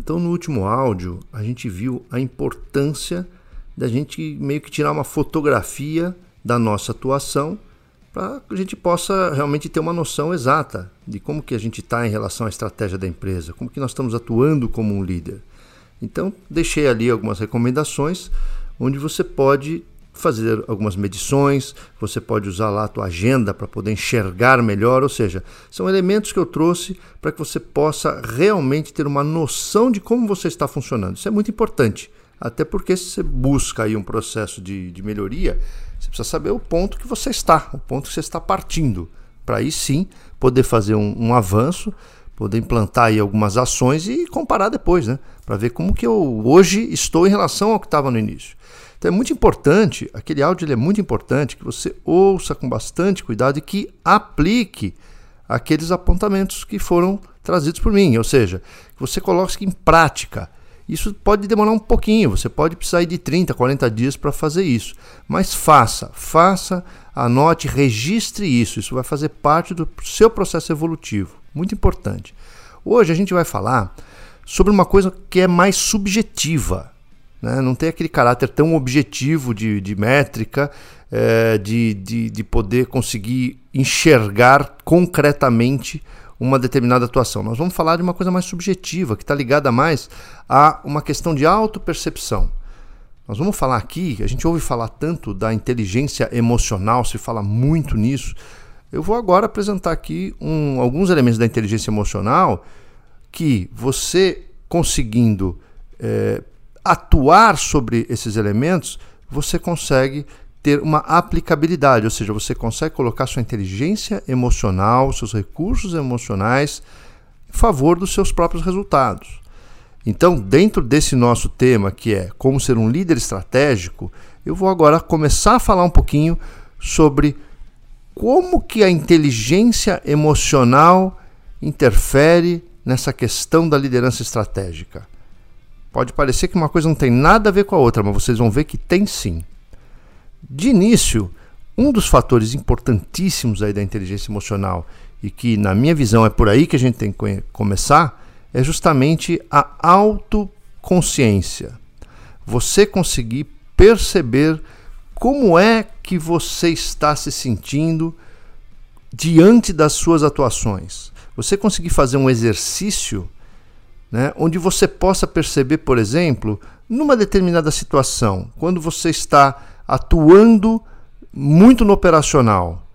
Então, no último áudio, a gente viu a importância da gente meio que tirar uma fotografia da nossa atuação para que a gente possa realmente ter uma noção exata de como que a gente está em relação à estratégia da empresa, como que nós estamos atuando como um líder. Então, deixei ali algumas recomendações onde você pode fazer algumas medições, você pode usar lá a tua agenda para poder enxergar melhor, ou seja, são elementos que eu trouxe para que você possa realmente ter uma noção de como você está funcionando. Isso é muito importante, até porque se você busca aí um processo de, de melhoria, você precisa saber o ponto que você está, o ponto que você está partindo, para aí sim poder fazer um, um avanço, poder implantar aí algumas ações e comparar depois, né? Para ver como que eu hoje estou em relação ao que estava no início. Então é muito importante, aquele áudio é muito importante que você ouça com bastante cuidado e que aplique aqueles apontamentos que foram trazidos por mim, ou seja, que você coloque em prática isso pode demorar um pouquinho, você pode precisar de 30, 40 dias para fazer isso. Mas faça, faça, anote, registre isso. Isso vai fazer parte do seu processo evolutivo. Muito importante. Hoje a gente vai falar sobre uma coisa que é mais subjetiva. Né? Não tem aquele caráter tão objetivo de, de métrica, é, de, de, de poder conseguir enxergar concretamente uma determinada atuação. Nós vamos falar de uma coisa mais subjetiva, que está ligada mais a uma questão de autopercepção. Nós vamos falar aqui, a gente ouve falar tanto da inteligência emocional, se fala muito nisso. Eu vou agora apresentar aqui um, alguns elementos da inteligência emocional que você conseguindo é, atuar sobre esses elementos, você consegue ter uma aplicabilidade, ou seja, você consegue colocar sua inteligência emocional, seus recursos emocionais em favor dos seus próprios resultados. Então, dentro desse nosso tema, que é como ser um líder estratégico, eu vou agora começar a falar um pouquinho sobre como que a inteligência emocional interfere nessa questão da liderança estratégica. Pode parecer que uma coisa não tem nada a ver com a outra, mas vocês vão ver que tem sim. De início, um dos fatores importantíssimos aí da inteligência emocional e que, na minha visão, é por aí que a gente tem que começar, é justamente a autoconsciência. Você conseguir perceber como é que você está se sentindo diante das suas atuações. Você conseguir fazer um exercício né, onde você possa perceber, por exemplo, numa determinada situação, quando você está atuando muito no operacional,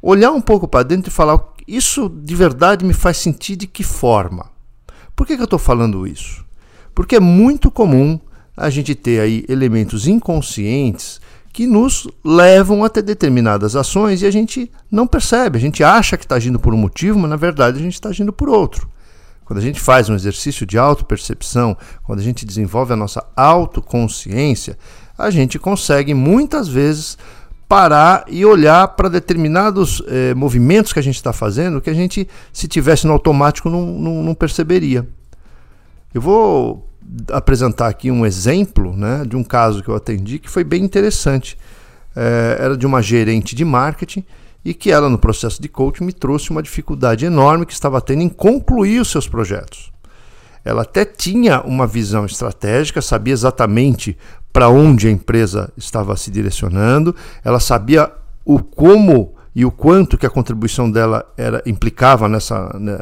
olhar um pouco para dentro e falar: isso de verdade me faz sentir de que forma? Por que, que eu estou falando isso? Porque é muito comum a gente ter aí elementos inconscientes que nos levam a ter determinadas ações e a gente não percebe. A gente acha que está agindo por um motivo, mas na verdade a gente está agindo por outro. Quando a gente faz um exercício de autopercepção, quando a gente desenvolve a nossa autoconsciência, a gente consegue muitas vezes parar e olhar para determinados eh, movimentos que a gente está fazendo que a gente, se tivesse no automático, não, não, não, perceberia. Eu vou apresentar aqui um exemplo né, de um caso que eu atendi que foi bem interessante. Eh, era de uma gerente de marketing e que ela, no processo de coaching, me trouxe uma dificuldade enorme que estava tendo em concluir os seus projetos. Ela até tinha uma visão estratégica, sabia exatamente para onde a empresa estava se direcionando, ela sabia o como e o quanto que a contribuição dela era implicava nessa né,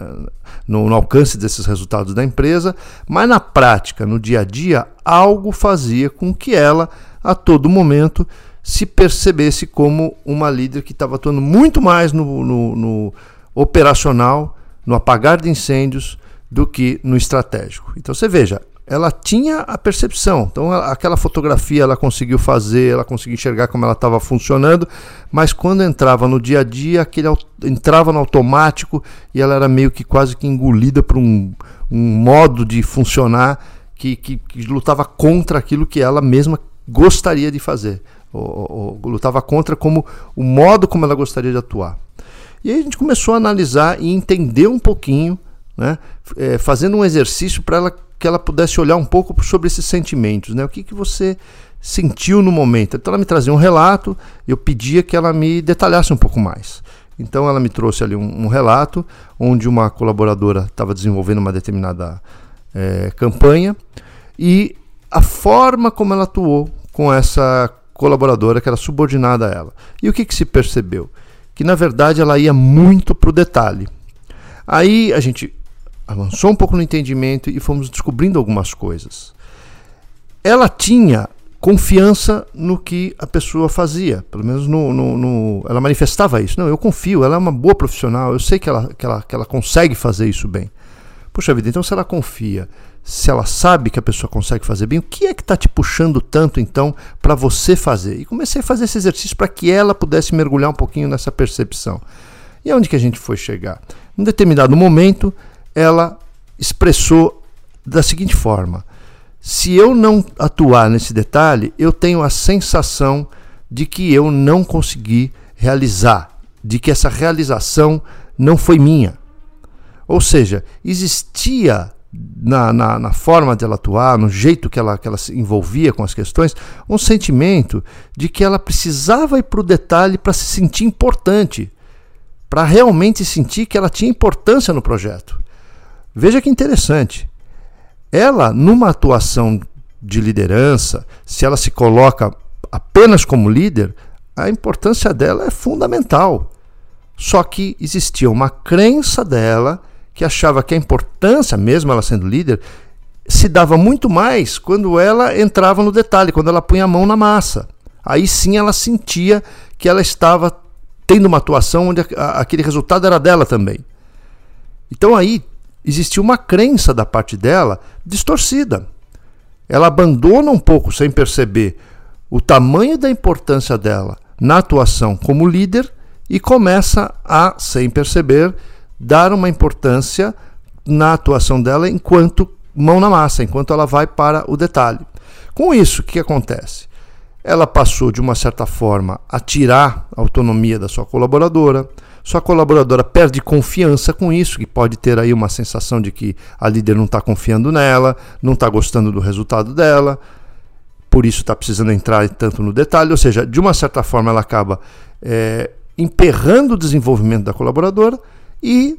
no, no, alcance desses resultados da empresa, mas na prática, no dia a dia, algo fazia com que ela a todo momento se percebesse como uma líder que estava atuando muito mais no, no, no operacional, no apagar de incêndios, do que no estratégico. Então você veja, ela tinha a percepção. Então aquela fotografia ela conseguiu fazer, ela conseguiu enxergar como ela estava funcionando, mas quando entrava no dia a dia, aquele entrava no automático e ela era meio que quase que engolida por um, um modo de funcionar que, que, que, lutava contra aquilo que ela mesma gostaria de fazer, ou, ou, lutava contra como o modo como ela gostaria de atuar. E aí a gente começou a analisar e entender um pouquinho né? É, fazendo um exercício para ela que ela pudesse olhar um pouco sobre esses sentimentos, né? O que, que você sentiu no momento? Então ela me trazia um relato, eu pedia que ela me detalhasse um pouco mais. Então ela me trouxe ali um, um relato onde uma colaboradora estava desenvolvendo uma determinada é, campanha e a forma como ela atuou com essa colaboradora que era subordinada a ela. E o que, que se percebeu? Que na verdade ela ia muito para o detalhe. Aí a gente avançou um pouco no entendimento e fomos descobrindo algumas coisas. Ela tinha confiança no que a pessoa fazia, pelo menos no, no, no, ela manifestava isso. Não, eu confio, ela é uma boa profissional, eu sei que ela, que ela, que ela consegue fazer isso bem. Puxa vida, então se ela confia, se ela sabe que a pessoa consegue fazer bem, o que é que está te puxando tanto então para você fazer? E comecei a fazer esse exercício para que ela pudesse mergulhar um pouquinho nessa percepção. E aonde que a gente foi chegar? Em determinado momento, ela expressou da seguinte forma: se eu não atuar nesse detalhe, eu tenho a sensação de que eu não consegui realizar, de que essa realização não foi minha. Ou seja, existia na, na, na, forma dela atuar, no jeito que ela, que ela se envolvia com as questões, um sentimento de que ela precisava ir para o detalhe para se sentir importante, para realmente sentir que ela tinha importância no projeto. Veja que interessante. Ela, numa atuação de liderança, se ela se coloca apenas como líder, a importância dela é fundamental. Só que existia uma crença dela que achava que a importância, mesmo ela sendo líder, se dava muito mais quando ela entrava no detalhe, quando ela punha a mão na massa. Aí sim ela sentia que ela estava tendo uma atuação onde aquele resultado era dela também. Então aí existia uma crença da parte dela distorcida. Ela abandona um pouco, sem perceber, o tamanho da importância dela na atuação como líder e começa a, sem perceber, dar uma importância na atuação dela enquanto mão na massa, enquanto ela vai para o detalhe. Com isso, o que acontece? Ela passou, de uma certa forma, a tirar a autonomia da sua colaboradora, sua colaboradora perde confiança com isso, que pode ter aí uma sensação de que a líder não está confiando nela, não está gostando do resultado dela, por isso está precisando entrar tanto no detalhe, ou seja, de uma certa forma ela acaba é, emperrando o desenvolvimento da colaboradora e,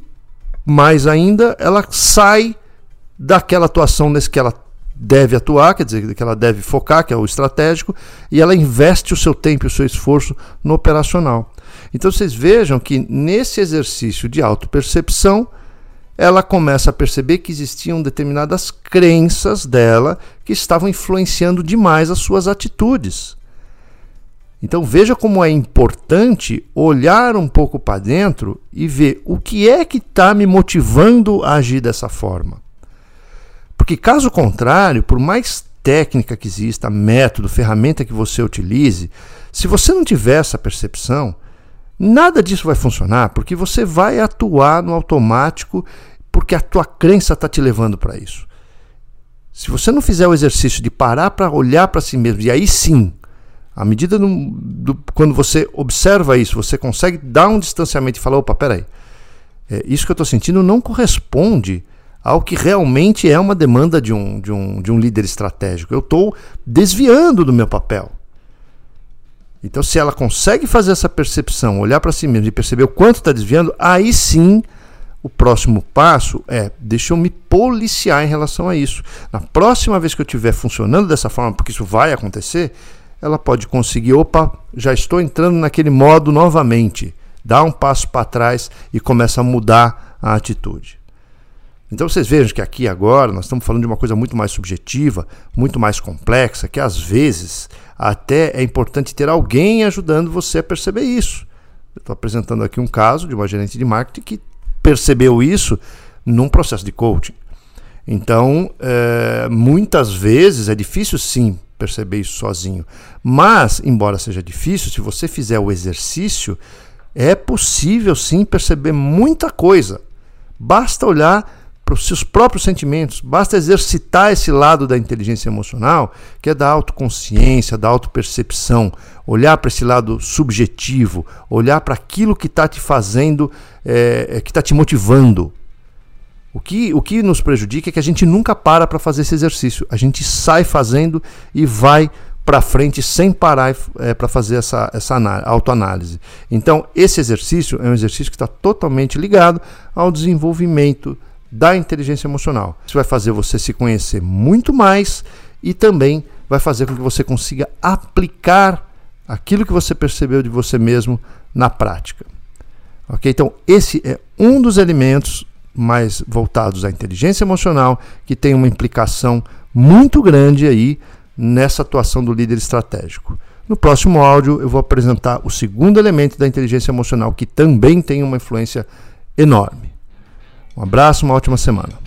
mais ainda, ela sai daquela atuação nesse que ela deve atuar, quer dizer, que ela deve focar, que é o estratégico, e ela investe o seu tempo e o seu esforço no operacional. Então vocês vejam que nesse exercício de autopercepção, ela começa a perceber que existiam determinadas crenças dela que estavam influenciando demais as suas atitudes. Então veja como é importante olhar um pouco para dentro e ver o que é que está me motivando a agir dessa forma. Porque caso contrário, por mais técnica que exista, método, ferramenta que você utilize, se você não tiver essa percepção, Nada disso vai funcionar porque você vai atuar no automático porque a tua crença está te levando para isso. Se você não fizer o exercício de parar para olhar para si mesmo, e aí sim, à medida do, do, quando você observa isso, você consegue dar um distanciamento e falar: opa, peraí, é, isso que eu estou sentindo não corresponde ao que realmente é uma demanda de um, de um, de um líder estratégico. Eu estou desviando do meu papel. Então, se ela consegue fazer essa percepção, olhar para si mesma e perceber o quanto está desviando, aí sim o próximo passo é deixa eu me policiar em relação a isso. Na próxima vez que eu estiver funcionando dessa forma, porque isso vai acontecer, ela pode conseguir, opa, já estou entrando naquele modo novamente. Dá um passo para trás e começa a mudar a atitude. Então vocês vejam que aqui agora nós estamos falando de uma coisa muito mais subjetiva, muito mais complexa, que às vezes até é importante ter alguém ajudando você a perceber isso. Estou apresentando aqui um caso de uma gerente de marketing que percebeu isso num processo de coaching. Então, é, muitas vezes é difícil sim perceber isso sozinho. Mas, embora seja difícil, se você fizer o exercício, é possível sim perceber muita coisa. Basta olhar para os seus próprios sentimentos. Basta exercitar esse lado da inteligência emocional, que é da autoconsciência, da autopercepção, olhar para esse lado subjetivo, olhar para aquilo que está te fazendo, é, que está te motivando. O que, o que nos prejudica é que a gente nunca para para fazer esse exercício. A gente sai fazendo e vai para frente sem parar é, para fazer essa, essa autoanálise. Então, esse exercício é um exercício que está totalmente ligado ao desenvolvimento da inteligência emocional. Isso vai fazer você se conhecer muito mais e também vai fazer com que você consiga aplicar aquilo que você percebeu de você mesmo na prática. Ok? Então, esse é um dos elementos mais voltados à inteligência emocional que tem uma implicação muito grande aí nessa atuação do líder estratégico. No próximo áudio, eu vou apresentar o segundo elemento da inteligência emocional que também tem uma influência enorme. Um abraço, uma ótima semana.